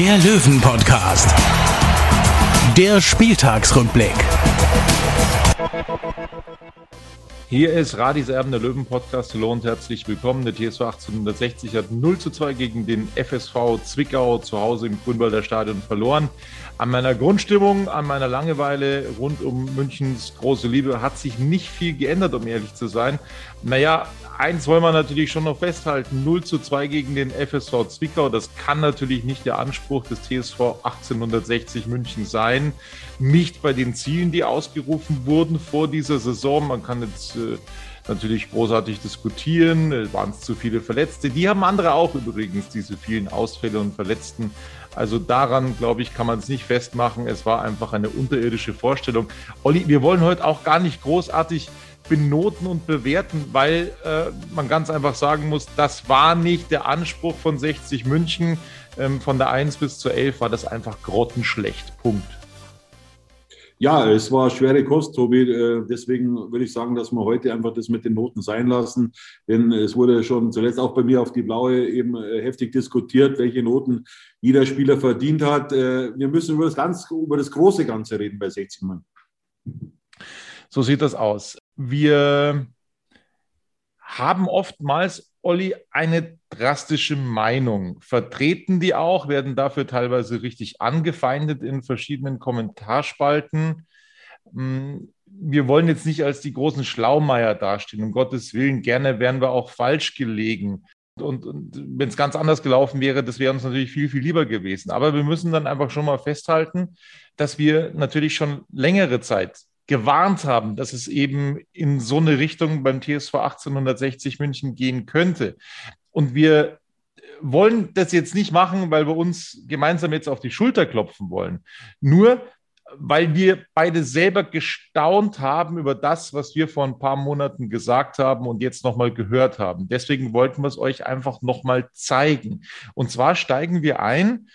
der Löwen-Podcast. Der Spieltagsrückblick. Hier ist Radis Erben, der Löwen-Podcast. Hallo und herzlich willkommen. Der TSV 1860 hat 0 zu 2 gegen den FSV Zwickau zu Hause im Grünwalder Stadion verloren. An meiner Grundstimmung, an meiner Langeweile rund um Münchens große Liebe hat sich nicht viel geändert, um ehrlich zu sein. Naja, eins wollen wir natürlich schon noch festhalten. 0 zu 2 gegen den FSV Zwickau. Das kann natürlich nicht der Anspruch des TSV 1860 München sein. Nicht bei den Zielen, die ausgerufen wurden vor dieser Saison. Man kann jetzt natürlich großartig diskutieren. Äh, Waren es zu viele Verletzte? Die haben andere auch übrigens, diese vielen Ausfälle und Verletzten. Also daran, glaube ich, kann man es nicht festmachen. Es war einfach eine unterirdische Vorstellung. Olli, wir wollen heute auch gar nicht großartig benoten und bewerten, weil äh, man ganz einfach sagen muss, das war nicht der Anspruch von 60 München. Ähm, von der 1 bis zur 11 war das einfach grottenschlecht. Punkt. Ja, es war schwere Kost, Tobi. Äh, Deswegen würde ich sagen, dass wir heute einfach das mit den Noten sein lassen. Denn es wurde schon zuletzt auch bei mir auf die Blaue eben äh, heftig diskutiert, welche Noten jeder Spieler verdient hat. Äh, Wir müssen über das, ganz, über das große Ganze reden bei 60 Mann. So sieht das aus. Wir haben oftmals, Olli, eine drastische Meinung, vertreten die auch, werden dafür teilweise richtig angefeindet in verschiedenen Kommentarspalten. Hm, Wir wollen jetzt nicht als die großen Schlaumeier dastehen, um Gottes Willen. Gerne wären wir auch falsch gelegen. Und, und wenn es ganz anders gelaufen wäre, das wäre uns natürlich viel, viel lieber gewesen. Aber wir müssen dann einfach schon mal festhalten, dass wir natürlich schon längere Zeit gewarnt haben, dass es eben in so eine Richtung beim TSV 1860 München gehen könnte. Und wir wollen das jetzt nicht machen, weil wir uns gemeinsam jetzt auf die Schulter klopfen wollen. Nur weil wir beide selber gestaunt haben über das, was wir vor ein paar Monaten gesagt haben und jetzt nochmal gehört haben. Deswegen wollten wir es euch einfach nochmal zeigen. Und zwar steigen wir ein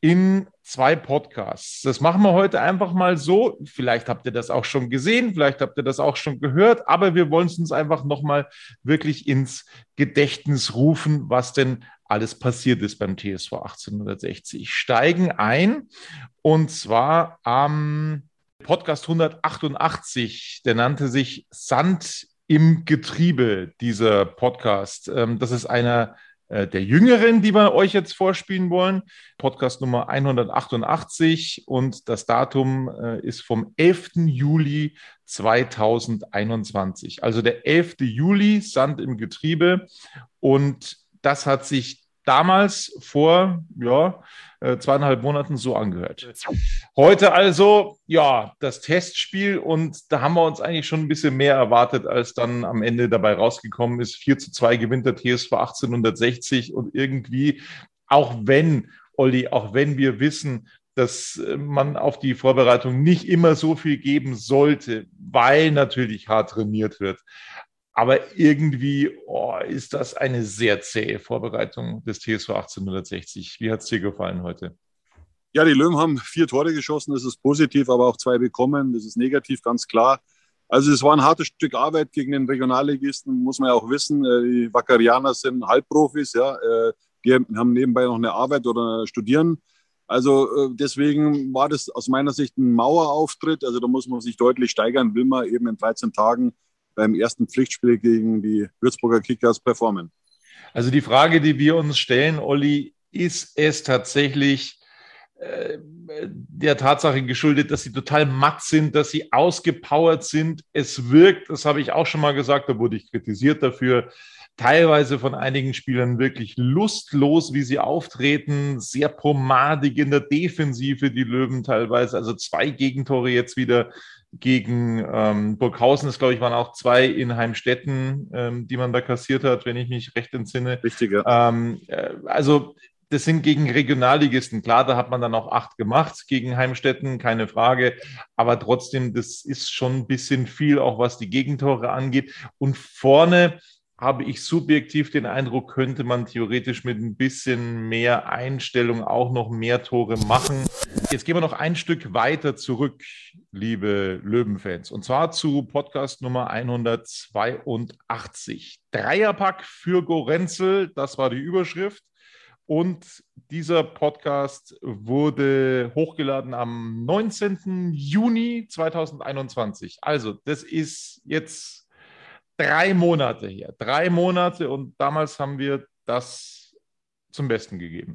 in zwei Podcasts. Das machen wir heute einfach mal so. Vielleicht habt ihr das auch schon gesehen, vielleicht habt ihr das auch schon gehört, aber wir wollen es uns einfach nochmal wirklich ins Gedächtnis rufen, was denn alles passiert ist beim TSV 1860. Steigen ein und zwar am Podcast 188, der nannte sich Sand im Getriebe, dieser Podcast. Ähm, Das ist einer der Jüngeren, die wir euch jetzt vorspielen wollen. Podcast Nummer 188 und das Datum äh, ist vom 11. Juli 2021. Also der 11. Juli, Sand im Getriebe. Und das hat sich damals vor ja, äh, zweieinhalb Monaten so angehört. Heute also, ja, das Testspiel und da haben wir uns eigentlich schon ein bisschen mehr erwartet, als dann am Ende dabei rausgekommen ist. 4 zu 2 gewinnt der TSV 1860 und irgendwie, auch wenn, Olli, auch wenn wir wissen, dass äh, man auf die Vorbereitung nicht immer so viel geben sollte, weil natürlich hart trainiert wird. Aber irgendwie oh, ist das eine sehr zähe Vorbereitung des TSV 1860. Wie hat es dir gefallen heute? Ja, die Löwen haben vier Tore geschossen, das ist positiv, aber auch zwei bekommen, das ist negativ, ganz klar. Also es war ein hartes Stück Arbeit gegen den Regionalligisten, muss man ja auch wissen. Äh, Die Wackerianer sind Halbprofis, ja. Äh, Die haben nebenbei noch eine Arbeit oder studieren. Also äh, deswegen war das aus meiner Sicht ein Mauerauftritt. Also da muss man sich deutlich steigern, will man eben in 13 Tagen beim ersten Pflichtspiel gegen die Würzburger Kickers performen. Also die Frage, die wir uns stellen, Olli, ist es tatsächlich äh, der Tatsache geschuldet, dass sie total matt sind, dass sie ausgepowert sind. Es wirkt, das habe ich auch schon mal gesagt, da wurde ich kritisiert dafür, teilweise von einigen Spielern wirklich lustlos, wie sie auftreten, sehr pomadig in der Defensive, die Löwen teilweise, also zwei Gegentore jetzt wieder gegen ähm, Burghausen, das glaube ich waren auch zwei in Heimstetten, ähm, die man da kassiert hat, wenn ich mich recht entsinne. Richtig, ja. Ähm, äh, also das sind gegen Regionalligisten. Klar, da hat man dann auch acht gemacht gegen Heimstetten, keine Frage. Aber trotzdem, das ist schon ein bisschen viel, auch was die Gegentore angeht. Und vorne habe ich subjektiv den Eindruck, könnte man theoretisch mit ein bisschen mehr Einstellung auch noch mehr Tore machen. Jetzt gehen wir noch ein Stück weiter zurück, liebe Löwenfans, und zwar zu Podcast Nummer 182. Dreierpack für Gorenzel, das war die Überschrift. Und dieser Podcast wurde hochgeladen am 19. Juni 2021. Also, das ist jetzt drei Monate her. Drei Monate und damals haben wir das zum Besten gegeben.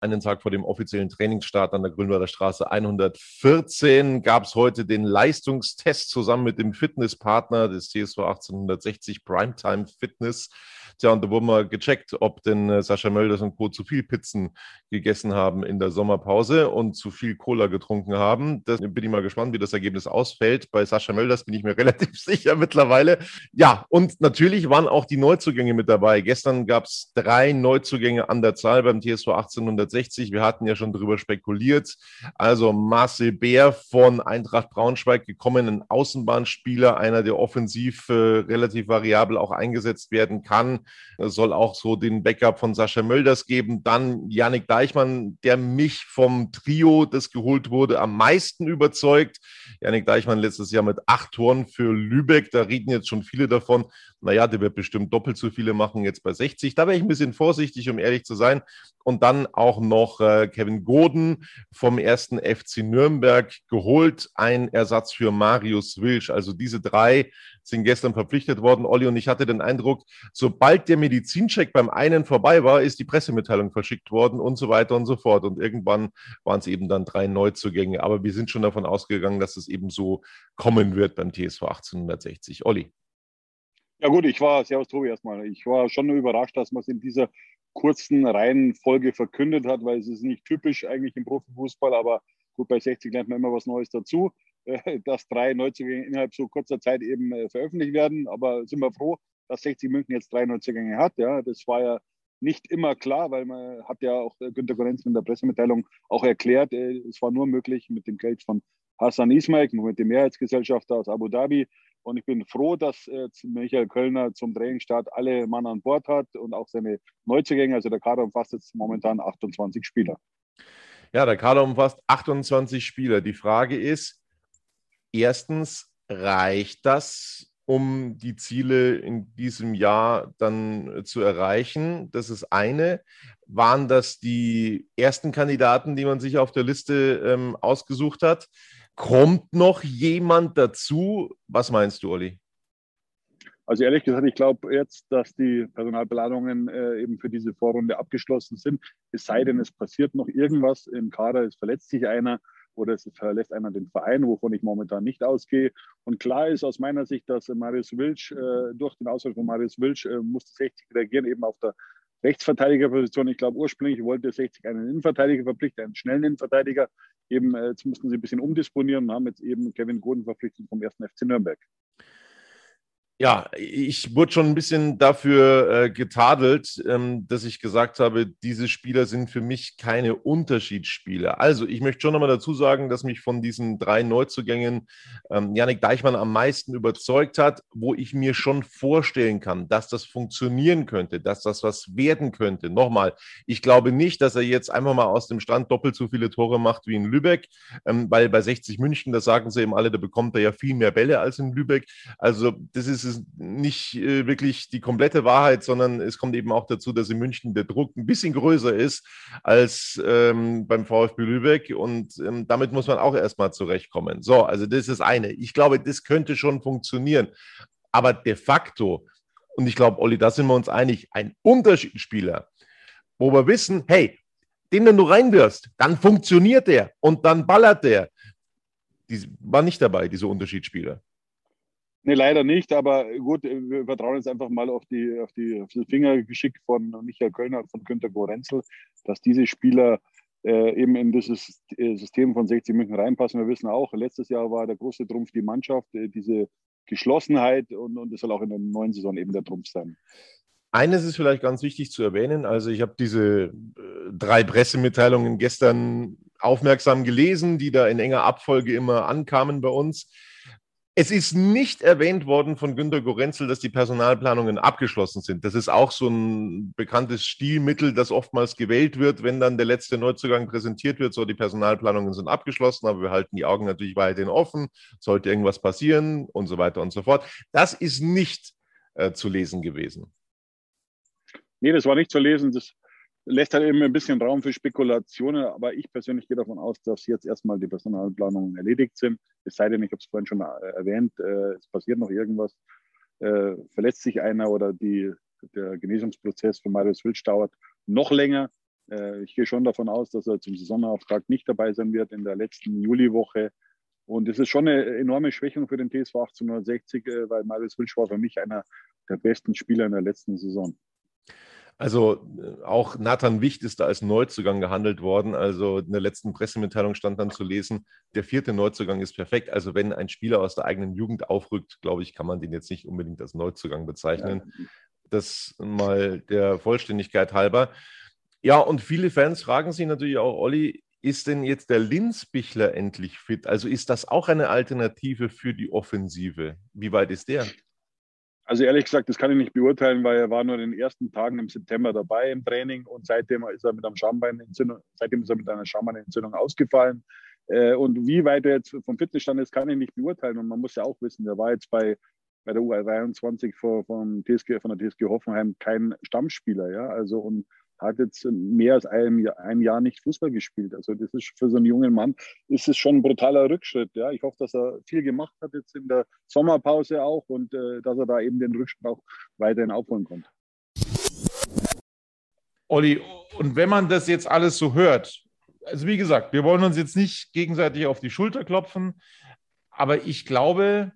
Einen Tag vor dem offiziellen Trainingsstart an der Grünwalder Straße 114 gab es heute den Leistungstest zusammen mit dem Fitnesspartner des TSV 1860 Primetime Fitness. Tja, und da wurden wir gecheckt, ob denn äh, Sascha Mölders und Co. zu viel Pizzen gegessen haben in der Sommerpause und zu viel Cola getrunken haben. Da bin ich mal gespannt, wie das Ergebnis ausfällt. Bei Sascha Mölders bin ich mir relativ sicher mittlerweile. Ja, und natürlich waren auch die Neuzugänge mit dabei. Gestern gab es drei Neuzugänge an der Zahl beim TSV 1860. Wir hatten ja schon darüber spekuliert. Also Marcel Bär von Eintracht Braunschweig gekommen, ein Außenbahnspieler, einer, der offensiv äh, relativ variabel auch eingesetzt werden kann. Es soll auch so den Backup von Sascha Mölders geben. Dann Yannick Deichmann, der mich vom Trio, das geholt wurde, am meisten überzeugt. Yannick Deichmann letztes Jahr mit acht Toren für Lübeck. Da reden jetzt schon viele davon. Naja, der wird bestimmt doppelt so viele machen jetzt bei 60. Da wäre ich ein bisschen vorsichtig, um ehrlich zu sein. Und dann auch noch äh, Kevin Goden vom ersten FC Nürnberg geholt. Ein Ersatz für Marius Wilsch. Also diese drei sind gestern verpflichtet worden. Olli und ich hatte den Eindruck, sobald der Medizincheck beim einen vorbei war, ist die Pressemitteilung verschickt worden und so weiter und so fort. Und irgendwann waren es eben dann drei Neuzugänge. Aber wir sind schon davon ausgegangen, dass es eben so kommen wird beim TSV 1860. Olli. Ja gut, ich war, servus Tobi erstmal, ich war schon überrascht, dass man es in dieser kurzen Reihenfolge verkündet hat, weil es ist nicht typisch eigentlich im Profifußball, aber gut, bei 60 lernt man immer was Neues dazu. dass drei Neuzugänge innerhalb so kurzer Zeit eben äh, veröffentlicht werden. Aber sind wir froh, dass 60 München jetzt drei Neuzugänge hat. Ja, das war ja nicht immer klar, weil man hat ja auch äh, Günter Gorenz in der Pressemitteilung auch erklärt, äh, es war nur möglich mit dem Geld von Hassan Ismail, mit dem Mehrheitsgesellschafter aus Abu Dhabi. Und ich bin froh, dass Michael Kölner zum Trainingsstart alle Mann an Bord hat und auch seine Neuzugänge. Also der Kader umfasst jetzt momentan 28 Spieler. Ja, der Kader umfasst 28 Spieler. Die Frage ist, erstens, reicht das, um die Ziele in diesem Jahr dann zu erreichen? Das ist eine. Waren das die ersten Kandidaten, die man sich auf der Liste ähm, ausgesucht hat? Kommt noch jemand dazu? Was meinst du, Olli? Also ehrlich gesagt, ich glaube jetzt, dass die Personalplanungen äh, eben für diese Vorrunde abgeschlossen sind. Es sei denn, es passiert noch irgendwas im Kader, es verletzt sich einer oder es verlässt einer den Verein, wovon ich momentan nicht ausgehe. Und klar ist aus meiner Sicht, dass Marius Wilsch, äh, durch den Ausfall von Marius Wilsch, äh, musste 60 reagieren, eben auf der Rechtsverteidigerposition. Ich glaube, ursprünglich wollte 60 einen Innenverteidiger verpflichten, einen schnellen Innenverteidiger. Eben, äh, jetzt mussten sie ein bisschen umdisponieren und haben jetzt eben Kevin Goden verpflichtet vom ersten FC Nürnberg. Ja, ich wurde schon ein bisschen dafür äh, getadelt, ähm, dass ich gesagt habe, diese Spieler sind für mich keine Unterschiedsspieler. Also ich möchte schon nochmal dazu sagen, dass mich von diesen drei Neuzugängen ähm, Janik Deichmann am meisten überzeugt hat, wo ich mir schon vorstellen kann, dass das funktionieren könnte, dass das was werden könnte. Nochmal, ich glaube nicht, dass er jetzt einfach mal aus dem Stand doppelt so viele Tore macht wie in Lübeck, ähm, weil bei 60 München, da sagen sie eben alle, da bekommt er ja viel mehr Bälle als in Lübeck. Also das ist ist nicht äh, wirklich die komplette Wahrheit, sondern es kommt eben auch dazu, dass in München der Druck ein bisschen größer ist als ähm, beim VfB Lübeck und ähm, damit muss man auch erstmal zurechtkommen. So, also das ist das eine. Ich glaube, das könnte schon funktionieren. Aber de facto, und ich glaube, Olli, da sind wir uns einig, ein Unterschiedsspieler, wo wir wissen, hey, den du reinwirfst, dann funktioniert der und dann ballert der. Die war nicht dabei, diese Unterschiedsspieler. Nee, leider nicht, aber gut, wir vertrauen jetzt einfach mal auf die, auf die, auf das Fingergeschick von Michael Kölner und von Günter Gorenzel, dass diese Spieler äh, eben in dieses äh, System von 60 München reinpassen. Wir wissen auch, letztes Jahr war der große Trumpf die Mannschaft, äh, diese Geschlossenheit und, und das soll auch in der neuen Saison eben der Trumpf sein. Eines ist vielleicht ganz wichtig zu erwähnen. Also ich habe diese äh, drei Pressemitteilungen gestern aufmerksam gelesen, die da in enger Abfolge immer ankamen bei uns. Es ist nicht erwähnt worden von Günter Gorenzel, dass die Personalplanungen abgeschlossen sind. Das ist auch so ein bekanntes Stilmittel, das oftmals gewählt wird, wenn dann der letzte Neuzugang präsentiert wird. So, die Personalplanungen sind abgeschlossen, aber wir halten die Augen natürlich weiterhin offen. Sollte irgendwas passieren und so weiter und so fort. Das ist nicht äh, zu lesen gewesen. Nee, das war nicht zu lesen. Das lässt halt eben ein bisschen Raum für Spekulationen, aber ich persönlich gehe davon aus, dass jetzt erstmal die Personalplanungen erledigt sind. Es sei denn, ich habe es vorhin schon äh, erwähnt, äh, es passiert noch irgendwas, äh, verletzt sich einer oder die, der Genesungsprozess für Marius Wilsch dauert noch länger. Ich gehe schon davon aus, dass er zum Saisonauftrag nicht dabei sein wird in der letzten Juliwoche. Und das ist schon eine enorme Schwächung für den TSV 1860, weil Marius Wilsch war für mich einer der besten Spieler in der letzten Saison. Also äh, auch Nathan Wicht ist da als Neuzugang gehandelt worden. Also in der letzten Pressemitteilung stand dann zu lesen, der vierte Neuzugang ist perfekt. Also wenn ein Spieler aus der eigenen Jugend aufrückt, glaube ich, kann man den jetzt nicht unbedingt als Neuzugang bezeichnen. Ja. Das mal der Vollständigkeit halber. Ja, und viele Fans fragen sich natürlich auch, Olli, ist denn jetzt der Linzbichler endlich fit? Also ist das auch eine Alternative für die Offensive? Wie weit ist der? Also ehrlich gesagt, das kann ich nicht beurteilen, weil er war nur in den ersten Tagen im September dabei im Training und seitdem ist er mit einem Schambeinentzündung, seitdem ist er mit einer Schambeinentzündung ausgefallen. Äh, und wie weit er jetzt vom Fitnessstand ist, kann ich nicht beurteilen. Und man muss ja auch wissen, der war jetzt bei, bei der U23 von, von, TSG, von der TSG Hoffenheim kein Stammspieler. Ja? Also und hat jetzt mehr als ein Jahr, ein Jahr nicht Fußball gespielt. Also das ist für so einen jungen Mann ist es schon ein brutaler Rückschritt. Ja, ich hoffe, dass er viel gemacht hat jetzt in der Sommerpause auch und äh, dass er da eben den Rückschritt auch weiterhin aufholen konnte. Olli, und wenn man das jetzt alles so hört, also wie gesagt, wir wollen uns jetzt nicht gegenseitig auf die Schulter klopfen, aber ich glaube,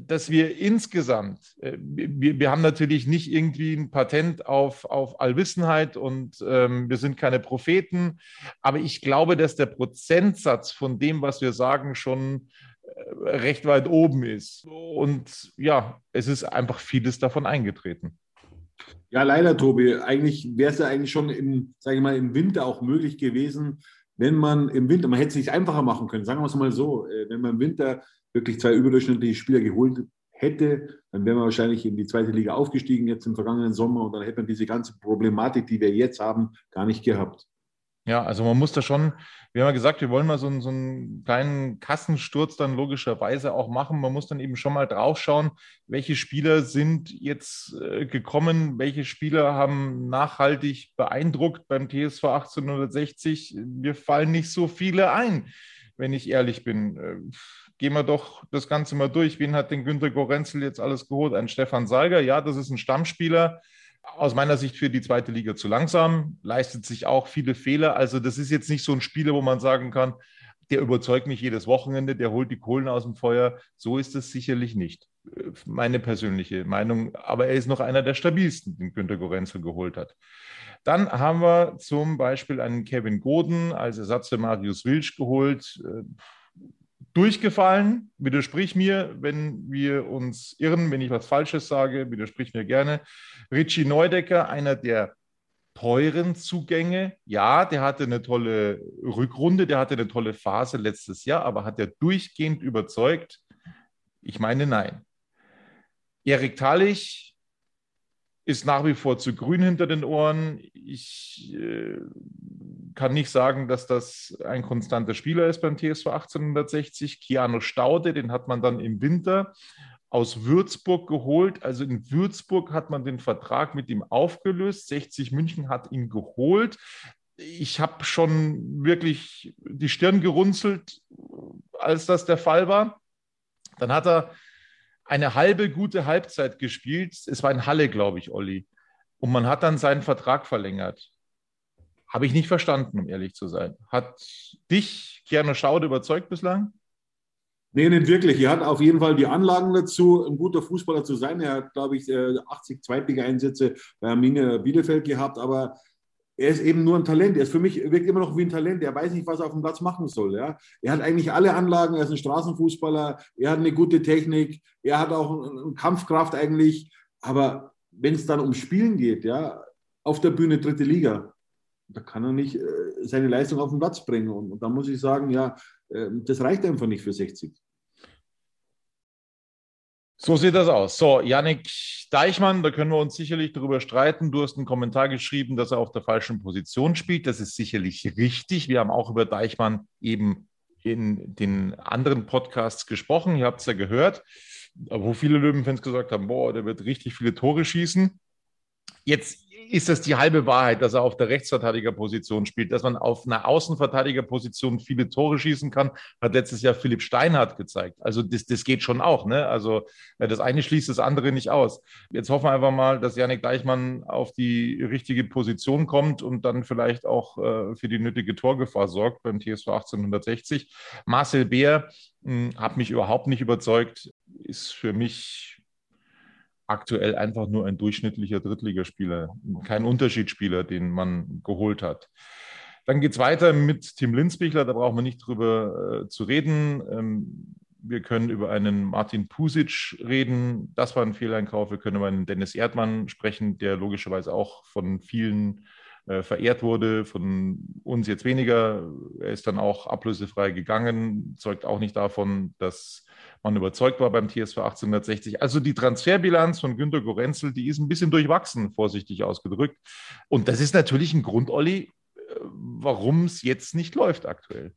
dass wir insgesamt, äh, wir, wir haben natürlich nicht irgendwie ein Patent auf, auf Allwissenheit und ähm, wir sind keine Propheten, aber ich glaube, dass der Prozentsatz von dem, was wir sagen, schon äh, recht weit oben ist. Und ja, es ist einfach vieles davon eingetreten. Ja, leider, Tobi. Eigentlich wäre es ja eigentlich schon im, sage ich mal, im Winter auch möglich gewesen, wenn man im Winter, man hätte es nicht einfacher machen können, sagen wir es mal so, äh, wenn man im Winter wirklich zwei überdurchschnittliche Spieler geholt hätte, dann wären wir wahrscheinlich in die zweite Liga aufgestiegen jetzt im vergangenen Sommer und dann hätte man diese ganze Problematik, die wir jetzt haben, gar nicht gehabt. Ja, also man muss da schon, wir haben ja gesagt, wir wollen mal so einen, so einen kleinen Kassensturz dann logischerweise auch machen. Man muss dann eben schon mal draufschauen, welche Spieler sind jetzt äh, gekommen, welche Spieler haben nachhaltig beeindruckt beim TSV 1860. Mir fallen nicht so viele ein, wenn ich ehrlich bin. Äh, gehen wir doch das Ganze mal durch. Wen hat den Günter Gorenzel jetzt alles geholt? Ein Stefan Salger, ja, das ist ein Stammspieler. Aus meiner Sicht für die zweite Liga zu langsam, leistet sich auch viele Fehler. Also, das ist jetzt nicht so ein Spieler, wo man sagen kann, der überzeugt mich jedes Wochenende, der holt die Kohlen aus dem Feuer. So ist es sicherlich nicht. Meine persönliche Meinung. Aber er ist noch einer der stabilsten, den Günter Gorenzel geholt hat. Dann haben wir zum Beispiel einen Kevin Goden als Ersatz für Marius Wilsch geholt durchgefallen. Widersprich mir, wenn wir uns irren, wenn ich was Falsches sage, widersprich mir gerne. Richie Neudecker, einer der teuren Zugänge. Ja, der hatte eine tolle Rückrunde, der hatte eine tolle Phase letztes Jahr, aber hat er durchgehend überzeugt? Ich meine, nein. Erik Tallich ist nach wie vor zu grün hinter den Ohren. Ich äh, kann nicht sagen, dass das ein konstanter Spieler ist beim TSV 1860. Keanu Staude, den hat man dann im Winter aus Würzburg geholt. Also in Würzburg hat man den Vertrag mit ihm aufgelöst. 60 München hat ihn geholt. Ich habe schon wirklich die Stirn gerunzelt, als das der Fall war. Dann hat er eine halbe gute Halbzeit gespielt. Es war in Halle, glaube ich, Olli. Und man hat dann seinen Vertrag verlängert. Habe ich nicht verstanden, um ehrlich zu sein. Hat dich Keanu Schaude überzeugt bislang? Nee, nicht wirklich. Er hat auf jeden Fall die Anlagen dazu, ein guter Fußballer zu sein. Er hat, glaube ich, 80 äh, Zweitliga-Einsätze bei Arminia Bielefeld gehabt, aber er ist eben nur ein Talent. Er ist für mich wirkt immer noch wie ein Talent. Er weiß nicht, was er auf dem Platz machen soll. Ja? Er hat eigentlich alle Anlagen. Er ist ein Straßenfußballer. Er hat eine gute Technik. Er hat auch eine Kampfkraft eigentlich. Aber wenn es dann um Spielen geht, ja, auf der Bühne dritte Liga, da kann er nicht äh, seine Leistung auf den Platz bringen. Und, und da muss ich sagen, ja, äh, das reicht einfach nicht für 60. So sieht das aus. So, Yannick Deichmann, da können wir uns sicherlich darüber streiten. Du hast einen Kommentar geschrieben, dass er auf der falschen Position spielt. Das ist sicherlich richtig. Wir haben auch über Deichmann eben in den anderen Podcasts gesprochen. Ihr habt es ja gehört, wo viele Löwenfans gesagt haben, boah, der wird richtig viele Tore schießen. Jetzt ist das die halbe Wahrheit, dass er auf der Rechtsverteidigerposition spielt, dass man auf einer Außenverteidigerposition viele Tore schießen kann, hat letztes Jahr Philipp Steinhardt gezeigt. Also das, das geht schon auch. Ne? Also äh, das eine schließt das andere nicht aus. Jetzt hoffen wir einfach mal, dass Janik Deichmann auf die richtige Position kommt und dann vielleicht auch äh, für die nötige Torgefahr sorgt beim TSV 1860. Marcel Beer hm, hat mich überhaupt nicht überzeugt, ist für mich aktuell einfach nur ein durchschnittlicher Drittligaspieler, kein Unterschiedsspieler, den man geholt hat. Dann geht es weiter mit Tim Linsbichler, da brauchen wir nicht drüber äh, zu reden. Ähm, wir können über einen Martin Pusic reden, das war ein Fehleinkauf. Wir können über einen Dennis Erdmann sprechen, der logischerweise auch von vielen äh, verehrt wurde, von uns jetzt weniger. Er ist dann auch ablösefrei gegangen, zeugt auch nicht davon, dass man überzeugt war beim TSV 1860. Also die Transferbilanz von Günter Gorenzel, die ist ein bisschen durchwachsen, vorsichtig ausgedrückt. Und das ist natürlich ein Grund, Olli, äh, warum es jetzt nicht läuft aktuell.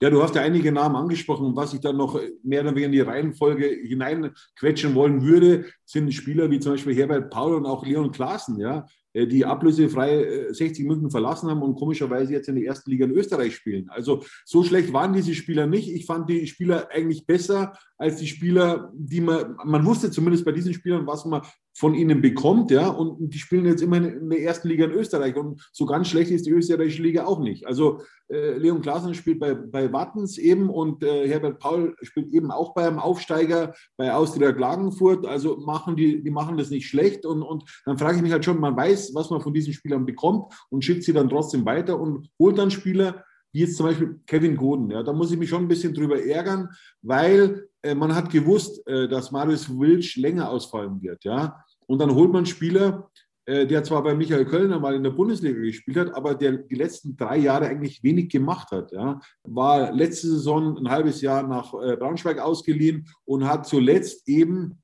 Ja, du hast ja einige Namen angesprochen. Was ich dann noch mehr oder weniger in die Reihenfolge hineinquetschen wollen würde, sind Spieler wie zum Beispiel Herbert Paul und auch Leon Klaassen, ja, die ablösefrei 60 äh, München verlassen haben und komischerweise jetzt in der ersten Liga in Österreich spielen. Also so schlecht waren diese Spieler nicht. Ich fand die Spieler eigentlich besser als die Spieler, die man, man wusste zumindest bei diesen Spielern, was man von ihnen bekommt, ja, und die spielen jetzt immer in der ersten Liga in Österreich. Und so ganz schlecht ist die österreichische Liga auch nicht. Also äh, Leon Klaassen spielt bei, bei Wattens eben und äh, Herbert Paul spielt eben auch bei einem Aufsteiger bei Austria Klagenfurt, also machen die, die machen das nicht schlecht. Und, und dann frage ich mich halt schon, man weiß, was man von diesen Spielern bekommt und schickt sie dann trotzdem weiter und holt dann Spieler, wie jetzt zum Beispiel Kevin Goden. Ja, da muss ich mich schon ein bisschen drüber ärgern, weil äh, man hat gewusst, äh, dass Marius Wilsch länger ausfallen wird. Ja, und dann holt man Spieler, äh, der zwar bei Michael Kölner mal in der Bundesliga gespielt hat, aber der die letzten drei Jahre eigentlich wenig gemacht hat. Ja. War letzte Saison ein halbes Jahr nach äh, Braunschweig ausgeliehen und hat zuletzt eben,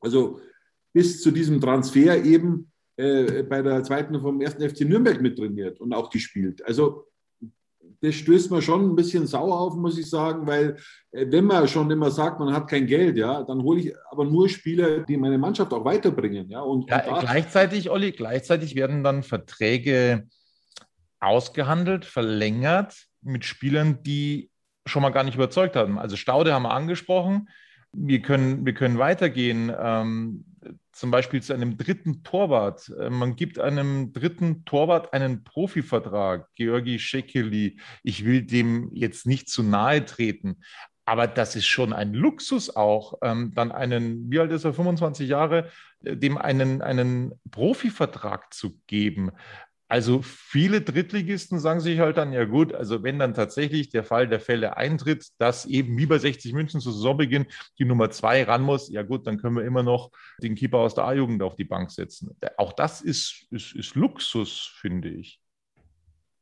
also bis zu diesem Transfer eben äh, bei der zweiten vom ersten FC Nürnberg mit trainiert und auch gespielt. Also das stößt mir schon ein bisschen sauer auf, muss ich sagen, weil äh, wenn man schon immer sagt, man hat kein Geld, ja, dann hole ich aber nur Spieler, die meine Mannschaft auch weiterbringen. Ja, und, ja, und gleichzeitig, Olli, gleichzeitig werden dann Verträge ausgehandelt, verlängert mit Spielern, die schon mal gar nicht überzeugt haben. Also Staude haben wir angesprochen. Wir können, wir können weitergehen. Ähm, zum Beispiel zu einem dritten Torwart. Äh, man gibt einem dritten Torwart einen Profivertrag, Georgi Schekeli. Ich will dem jetzt nicht zu nahe treten, aber das ist schon ein Luxus auch, ähm, dann einen, wie alt ist er, 25 Jahre, äh, dem einen, einen Profivertrag zu geben. Also viele Drittligisten sagen sich halt dann, ja gut, also wenn dann tatsächlich der Fall der Fälle eintritt, dass eben wie bei 60 München zu Saisonbeginn die Nummer zwei ran muss, ja gut, dann können wir immer noch den Keeper aus der A-Jugend auf die Bank setzen. Auch das ist, ist, ist Luxus, finde ich.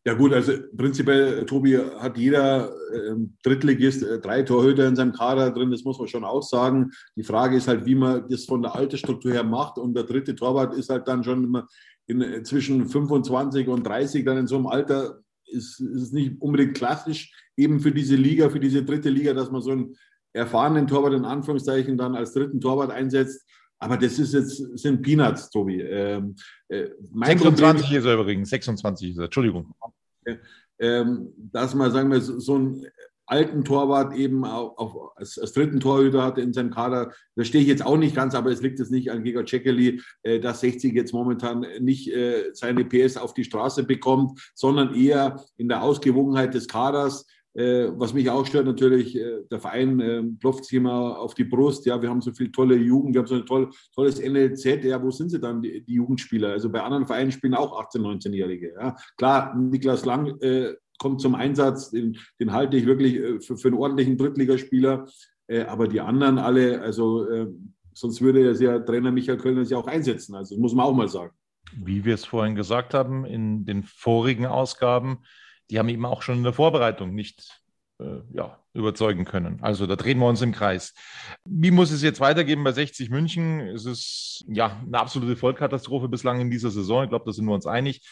Ja gut, also prinzipiell, Tobi, hat jeder äh, Drittligist äh, drei Torhüter in seinem Kader drin, das muss man schon auch sagen. Die Frage ist halt, wie man das von der Altersstruktur her macht und der dritte Torwart ist halt dann schon immer in, äh, zwischen 25 und 30 dann in so einem Alter ist, es nicht unbedingt klassisch, eben für diese Liga, für diese dritte Liga, dass man so einen erfahrenen Torwart in Anführungszeichen dann als dritten Torwart einsetzt. Aber das ist jetzt, sind Peanuts, Tobi. Ähm, äh, 26 Problem, ist er übrigens, 26 ist er, Entschuldigung. Äh, ähm, dass man, sagen wir, so ein alten Torwart eben auf, auf, als, als, dritten Torhüter hatte in seinem Kader. Da stehe ich jetzt auch nicht ganz, aber es liegt jetzt nicht an Giga Cekeli, äh, dass 60 jetzt momentan nicht äh, seine PS auf die Straße bekommt, sondern eher in der Ausgewogenheit des Kaders. Äh, was mich auch stört, natürlich, äh, der Verein äh, klopft sich immer auf die Brust. Ja, wir haben so viel tolle Jugend, wir haben so ein toll, tolles NLZ. Ja, wo sind sie dann, die, die, Jugendspieler? Also bei anderen Vereinen spielen auch 18-, 19-Jährige. Ja. Klar, Niklas Lang äh, kommt zum Einsatz. Den, den halte ich wirklich äh, für, für einen ordentlichen Drittligaspieler. Äh, aber die anderen alle, also äh, sonst würde ja Trainer Michael Kölner sich auch einsetzen. Also das muss man auch mal sagen. Wie wir es vorhin gesagt haben, in den vorigen Ausgaben, die haben eben auch schon in der Vorbereitung nicht ja, überzeugen können. Also da drehen wir uns im Kreis. Wie muss es jetzt weitergehen bei 60 München? Es ist ja eine absolute Vollkatastrophe bislang in dieser Saison. Ich glaube, da sind wir uns einig.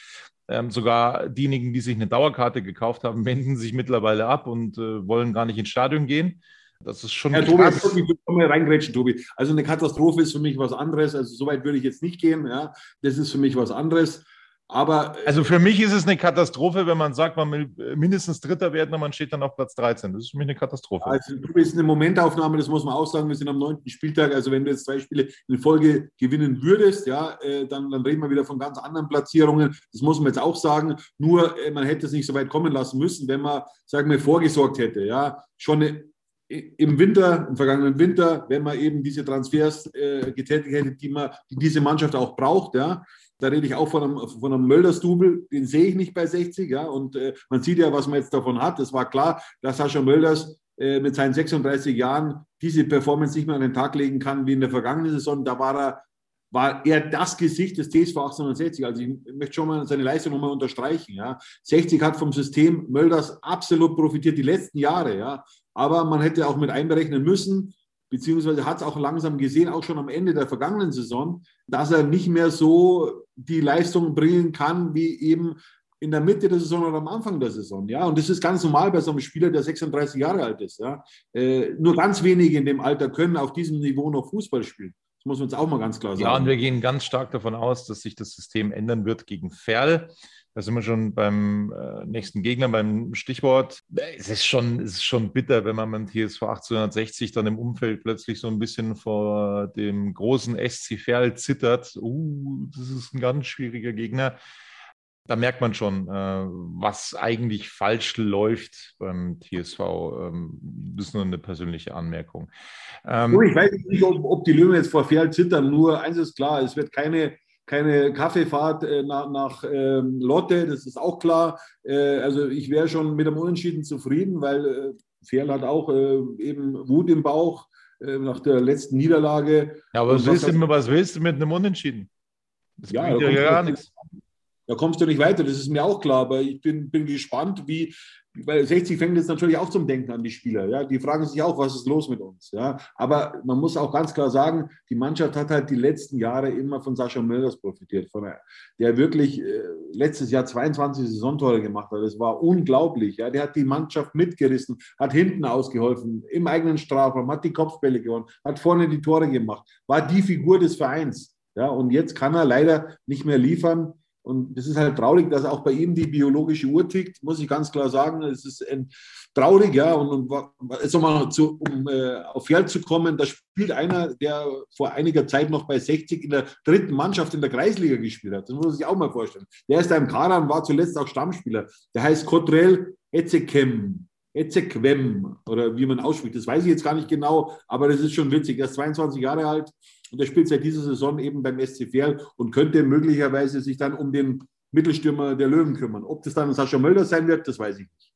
Ähm, sogar diejenigen, die sich eine Dauerkarte gekauft haben, wenden sich mittlerweile ab und äh, wollen gar nicht ins Stadion gehen. Das ist schon. Herr Tobi, ich will mal reingrätschen, Tobi. Also eine Katastrophe ist für mich was anderes. Also so weit würde ich jetzt nicht gehen. Ja. Das ist für mich was anderes. Aber äh, also für mich ist es eine Katastrophe, wenn man sagt, man will äh, mindestens Dritter werden und man steht dann auf Platz 13. Das ist für mich eine Katastrophe. Also du bist eine Momentaufnahme, das muss man auch sagen. Wir sind am neunten Spieltag. Also wenn du jetzt zwei Spiele in Folge gewinnen würdest, ja, äh, dann, dann reden wir wieder von ganz anderen Platzierungen. Das muss man jetzt auch sagen. Nur man hätte es nicht so weit kommen lassen müssen, wenn man, sagen wir, vorgesorgt hätte. Ja, schon eine, im Winter, im vergangenen Winter, wenn man eben diese Transfers äh, getätigt hätte, die man, die diese Mannschaft auch braucht, ja, da rede ich auch von einem, von einem Mölders-Double, den sehe ich nicht bei 60. Ja? Und äh, man sieht ja, was man jetzt davon hat. Es war klar, dass Sascha Mölders äh, mit seinen 36 Jahren diese Performance nicht mehr an den Tag legen kann wie in der vergangenen Saison. Da war er, war er das Gesicht des TSV 1860. Also ich möchte schon mal seine Leistung nochmal unterstreichen. Ja? 60 hat vom System Mölders absolut profitiert die letzten Jahre. Ja? Aber man hätte auch mit einberechnen müssen, beziehungsweise hat es auch langsam gesehen, auch schon am Ende der vergangenen Saison, dass er nicht mehr so die Leistung bringen kann, wie eben in der Mitte der Saison oder am Anfang der Saison. Ja, und das ist ganz normal bei so einem Spieler, der 36 Jahre alt ist. Ja, äh, nur ganz wenige in dem Alter können auf diesem Niveau noch Fußball spielen. Das muss man jetzt auch mal ganz klar sagen. Ja, und wir gehen ganz stark davon aus, dass sich das System ändern wird gegen Ferl. Da sind wir schon beim äh, nächsten Gegner, beim Stichwort. Es ist, schon, es ist schon bitter, wenn man mit TSV 1860 dann im Umfeld plötzlich so ein bisschen vor dem großen SC Verl zittert. Uh, das ist ein ganz schwieriger Gegner. Da merkt man schon, äh, was eigentlich falsch läuft beim TSV. Ähm, das ist nur eine persönliche Anmerkung. Ähm, ich weiß nicht, ob, die Löwen jetzt vor Ferl zittern. Nur eins ist klar, es wird keine keine Kaffeefahrt äh, nach, nach ähm, Lotte, das ist auch klar. Äh, also ich wäre schon mit dem Unentschieden zufrieden, weil äh, Ferl hat auch äh, eben Wut im Bauch äh, nach der letzten Niederlage. Ja, aber was willst, du, was willst du mit einem Unentschieden? Das ja, bringt ja gar nichts. Da kommst du nicht weiter, das ist mir auch klar, aber ich bin, bin gespannt, wie, weil 60 fängt jetzt natürlich auch zum Denken an die Spieler. Ja? Die fragen sich auch, was ist los mit uns. Ja? Aber man muss auch ganz klar sagen, die Mannschaft hat halt die letzten Jahre immer von Sascha Mölders profitiert, von der, der wirklich äh, letztes Jahr 22 Saisontore gemacht hat. Das war unglaublich. Ja? Der hat die Mannschaft mitgerissen, hat hinten ausgeholfen, im eigenen Strafraum, hat die Kopfbälle gewonnen, hat vorne die Tore gemacht, war die Figur des Vereins. Ja? Und jetzt kann er leider nicht mehr liefern. Und es ist halt traurig, dass auch bei ihm die biologische Uhr tickt, muss ich ganz klar sagen. Es ist ein, traurig, ja. Und, und jetzt nochmal zu, um äh, auf Geld zu kommen, da spielt einer, der vor einiger Zeit noch bei 60 in der dritten Mannschaft in der Kreisliga gespielt hat. Das muss man sich auch mal vorstellen. Der ist da im Kader und war zuletzt auch Stammspieler. Der heißt Cotrell Ezekem. Ezequem oder wie man ausspricht. Das weiß ich jetzt gar nicht genau, aber das ist schon witzig. Er ist 22 Jahre alt und er spielt seit dieser Saison eben beim SC Verl und könnte möglicherweise sich dann um den Mittelstürmer der Löwen kümmern. Ob das dann Sascha Mölder sein wird, das weiß ich nicht.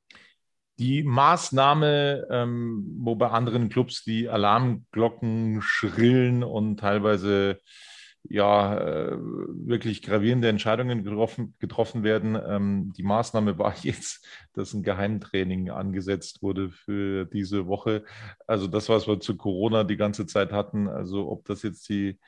Die Maßnahme, ähm, wo bei anderen Clubs die Alarmglocken schrillen und teilweise ja äh, wirklich gravierende Entscheidungen getroffen, getroffen werden. Ähm, die Maßnahme war jetzt, dass ein Geheimtraining angesetzt wurde für diese Woche. Also das, was wir zu Corona die ganze Zeit hatten, also ob das jetzt die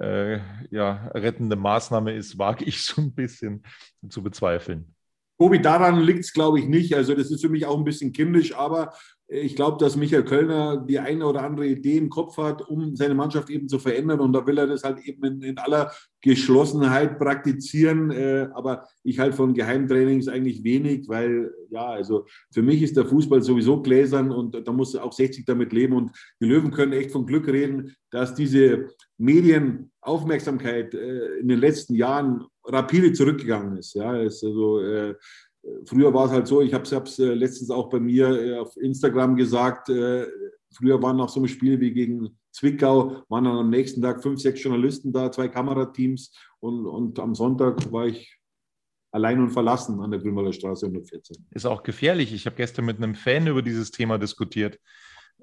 äh, ja, rettende Maßnahme ist, wage ich so ein bisschen zu bezweifeln. Tobi, daran liegt es, glaube ich, nicht. Also das ist für mich auch ein bisschen kindisch, aber ich glaube, dass Michael Kölner die eine oder andere Idee im Kopf hat, um seine Mannschaft eben zu verändern. Und da will er das halt eben in, in aller Geschlossenheit praktizieren. Äh, aber ich halte von Geheimtrainings eigentlich wenig, weil ja, also für mich ist der Fußball sowieso gläsern und da muss auch 60 damit leben. Und die Löwen können echt von Glück reden, dass diese Medienaufmerksamkeit äh, in den letzten Jahren rapide zurückgegangen ist. Ja, ist also äh, Früher war es halt so, ich habe es äh, letztens auch bei mir äh, auf Instagram gesagt, äh, früher waren nach so einem Spiel wie gegen Zwickau, waren dann am nächsten Tag fünf, sechs Journalisten da, zwei Kamerateams und, und am Sonntag war ich allein und verlassen an der Grünwalder Straße 114. Ist auch gefährlich. Ich habe gestern mit einem Fan über dieses Thema diskutiert.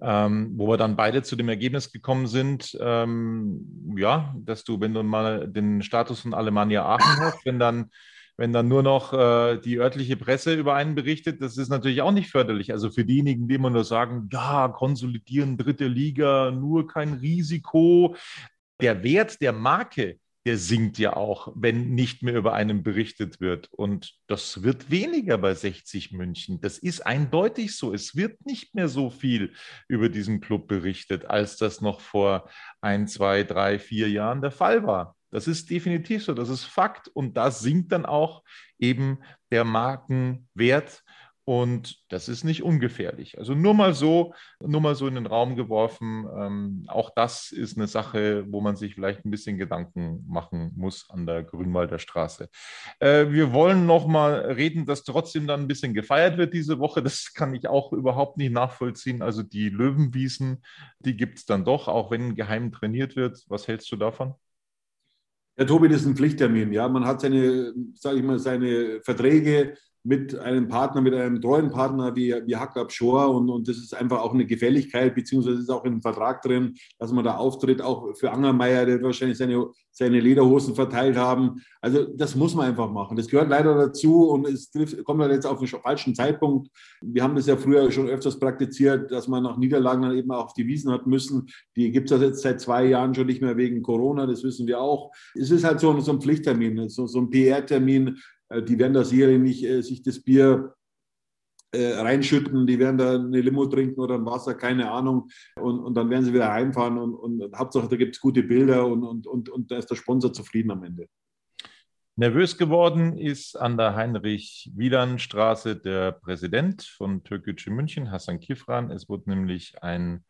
ähm, wo wir dann beide zu dem Ergebnis gekommen sind, ähm, ja, dass du, wenn du mal den Status von Alemannia Aachen hast, wenn dann, wenn dann nur noch äh, die örtliche Presse über einen berichtet, das ist natürlich auch nicht förderlich. Also für diejenigen, die immer nur sagen, ja, konsolidieren, dritte Liga, nur kein Risiko. Der Wert der Marke der sinkt ja auch, wenn nicht mehr über einen berichtet wird. Und das wird weniger bei 60 München. Das ist eindeutig so. Es wird nicht mehr so viel über diesen Club berichtet, als das noch vor ein, zwei, drei, vier Jahren der Fall war. Das ist definitiv so. Das ist Fakt. Und da sinkt dann auch eben der Markenwert und das ist nicht ungefährlich. Also nur mal so, nur mal so in den Raum geworfen. Ähm, auch das ist eine Sache, wo man sich vielleicht ein bisschen Gedanken machen muss an der Grünwalder Straße. Äh, wir wollen noch mal reden, dass trotzdem dann ein bisschen gefeiert wird diese Woche. Das kann ich auch überhaupt nicht nachvollziehen. Also die Löwenwiesen, die gibt es dann doch, auch wenn geheim trainiert wird. Was hältst du davon? Ja, Tobi, das ist ein Pflichttermin. Ja, man hat seine, sage ich mal, seine Verträge mit einem Partner, mit einem treuen Partner wie, wie Hackab Shore und, und das ist einfach auch eine Gefälligkeit, beziehungsweise ist auch im Vertrag drin, dass man da auftritt, auch für Angermeier, der wahrscheinlich seine, seine Lederhosen verteilt haben. Also das muss man einfach machen. Das gehört leider dazu und es trifft, kommt halt jetzt auf den falschen Zeitpunkt. Wir haben das ja früher schon öfters praktiziert, dass man nach Niederlagen dann eben auch auf die Wiesen hat müssen. Die gibt es jetzt seit zwei Jahren schon nicht mehr wegen Corona, das wissen wir auch. Es ist halt so, so ein Pflichttermin, so, so ein PR-Termin, die werden da sicherlich nicht äh, sich das Bier äh, reinschütten, die werden da eine Limo trinken oder ein Wasser, keine Ahnung. Und, und dann werden sie wieder heimfahren und, und Hauptsache, da gibt es gute Bilder und, und, und, und da ist der Sponsor zufrieden am Ende. Nervös geworden ist an der Heinrich-Wieland-Straße der Präsident von Türkgücü München, Hassan Kifran. Es wurde nämlich ein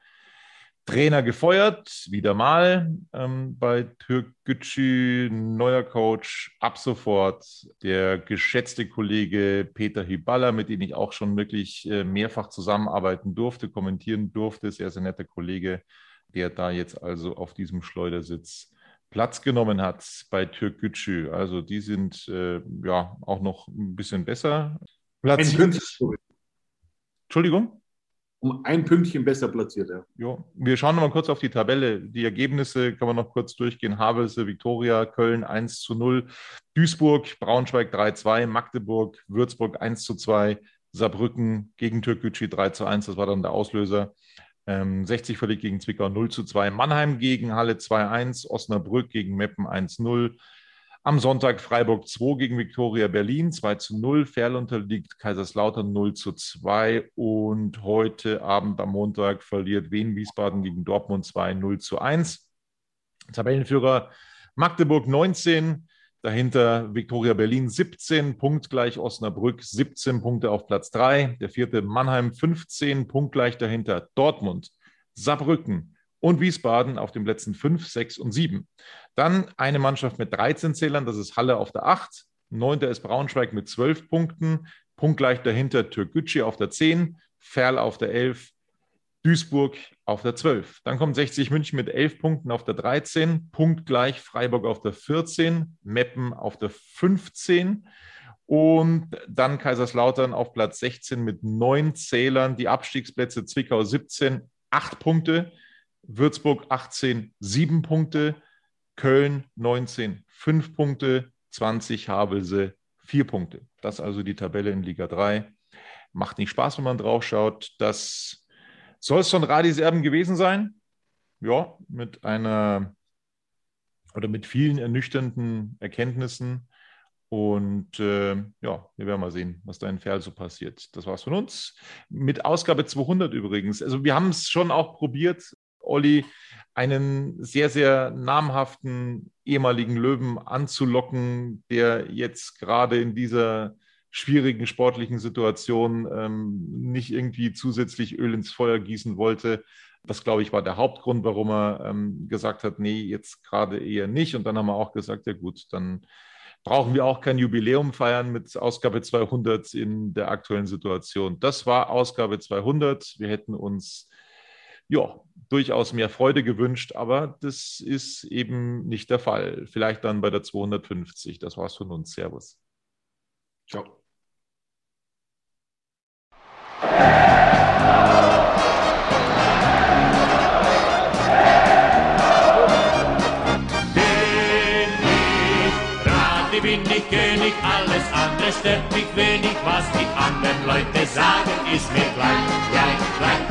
Trainer gefeuert, wieder mal ähm, bei Türkgücü, neuer Coach, ab sofort der geschätzte Kollege Peter Hiballa, mit dem ich auch schon wirklich äh, mehrfach zusammenarbeiten durfte, kommentieren durfte, sehr, sehr netter Kollege, der da jetzt also auf diesem Schleudersitz Platz genommen hat bei Türkgücü. Also die sind äh, ja auch noch ein bisschen besser. Platz Entschuldigung? Um ein Pünktchen besser platziert. Ja. Jo. Wir schauen noch mal kurz auf die Tabelle. Die Ergebnisse kann man noch kurz durchgehen. Havelse, Viktoria, Köln 1 zu 0, Duisburg, Braunschweig 3-2, Magdeburg, Würzburg 1 zu 2, Saarbrücken gegen Türkgücü 3 zu 1, das war dann der Auslöser. Ähm, 60 verliert gegen Zwickau 0 zu 2, Mannheim gegen Halle 2-1, Osnabrück gegen Meppen 1-0, am Sonntag Freiburg 2 gegen Viktoria Berlin 2 zu 0. Ferl unterliegt Kaiserslautern 0 zu 2. Und heute Abend am Montag verliert Wien Wiesbaden gegen Dortmund 2 0 zu 1. Tabellenführer Magdeburg 19. Dahinter Viktoria Berlin 17, punktgleich Osnabrück 17 Punkte auf Platz 3. Der vierte Mannheim 15, punktgleich dahinter Dortmund, Saarbrücken, und Wiesbaden auf den Plätzen 5, 6 und 7. Dann eine Mannschaft mit 13 Zählern, das ist Halle auf der 8. Neunter ist Braunschweig mit 12 Punkten. Punktgleich dahinter Türkgücü auf der 10, Ferl auf der 11, Duisburg auf der 12. Dann kommt 60 München mit 11 Punkten auf der 13, punktgleich Freiburg auf der 14, Meppen auf der 15 und dann Kaiserslautern auf Platz 16 mit 9 Zählern. Die Abstiegsplätze Zwickau 17, 8 Punkte. Würzburg 18, 7 Punkte, Köln 19, 5 Punkte, 20 Havelse, 4 Punkte. Das ist also die Tabelle in Liga 3. Macht nicht Spaß, wenn man drauf schaut. Das soll es von Radis Erben gewesen sein. Ja, mit einer oder mit vielen ernüchternden Erkenntnissen. Und äh, ja, wir werden mal sehen, was da in Ferl so passiert. Das war's von uns. Mit Ausgabe 200 übrigens. Also wir haben es schon auch probiert, Olli, einen sehr, sehr namhaften ehemaligen Löwen anzulocken, der jetzt gerade in dieser schwierigen sportlichen Situation ähm, nicht irgendwie zusätzlich Öl ins Feuer gießen wollte. Das, glaube ich, war der Hauptgrund, warum er ähm, gesagt hat, nee, jetzt gerade eher nicht. Und dann haben wir auch gesagt, ja gut, dann brauchen wir auch kein Jubiläum feiern mit Ausgabe 200 in der aktuellen Situation. Das war Ausgabe 200. Wir hätten uns ja, durchaus mehr Freude gewünscht, aber das ist eben nicht der Fall. Vielleicht dann bei der 250. Das war's von uns. Servus. Ciao. bin ich König, alles andere stört mich wenig. Was die anderen Leute sagen, ist mir gleich, gleich, gleich.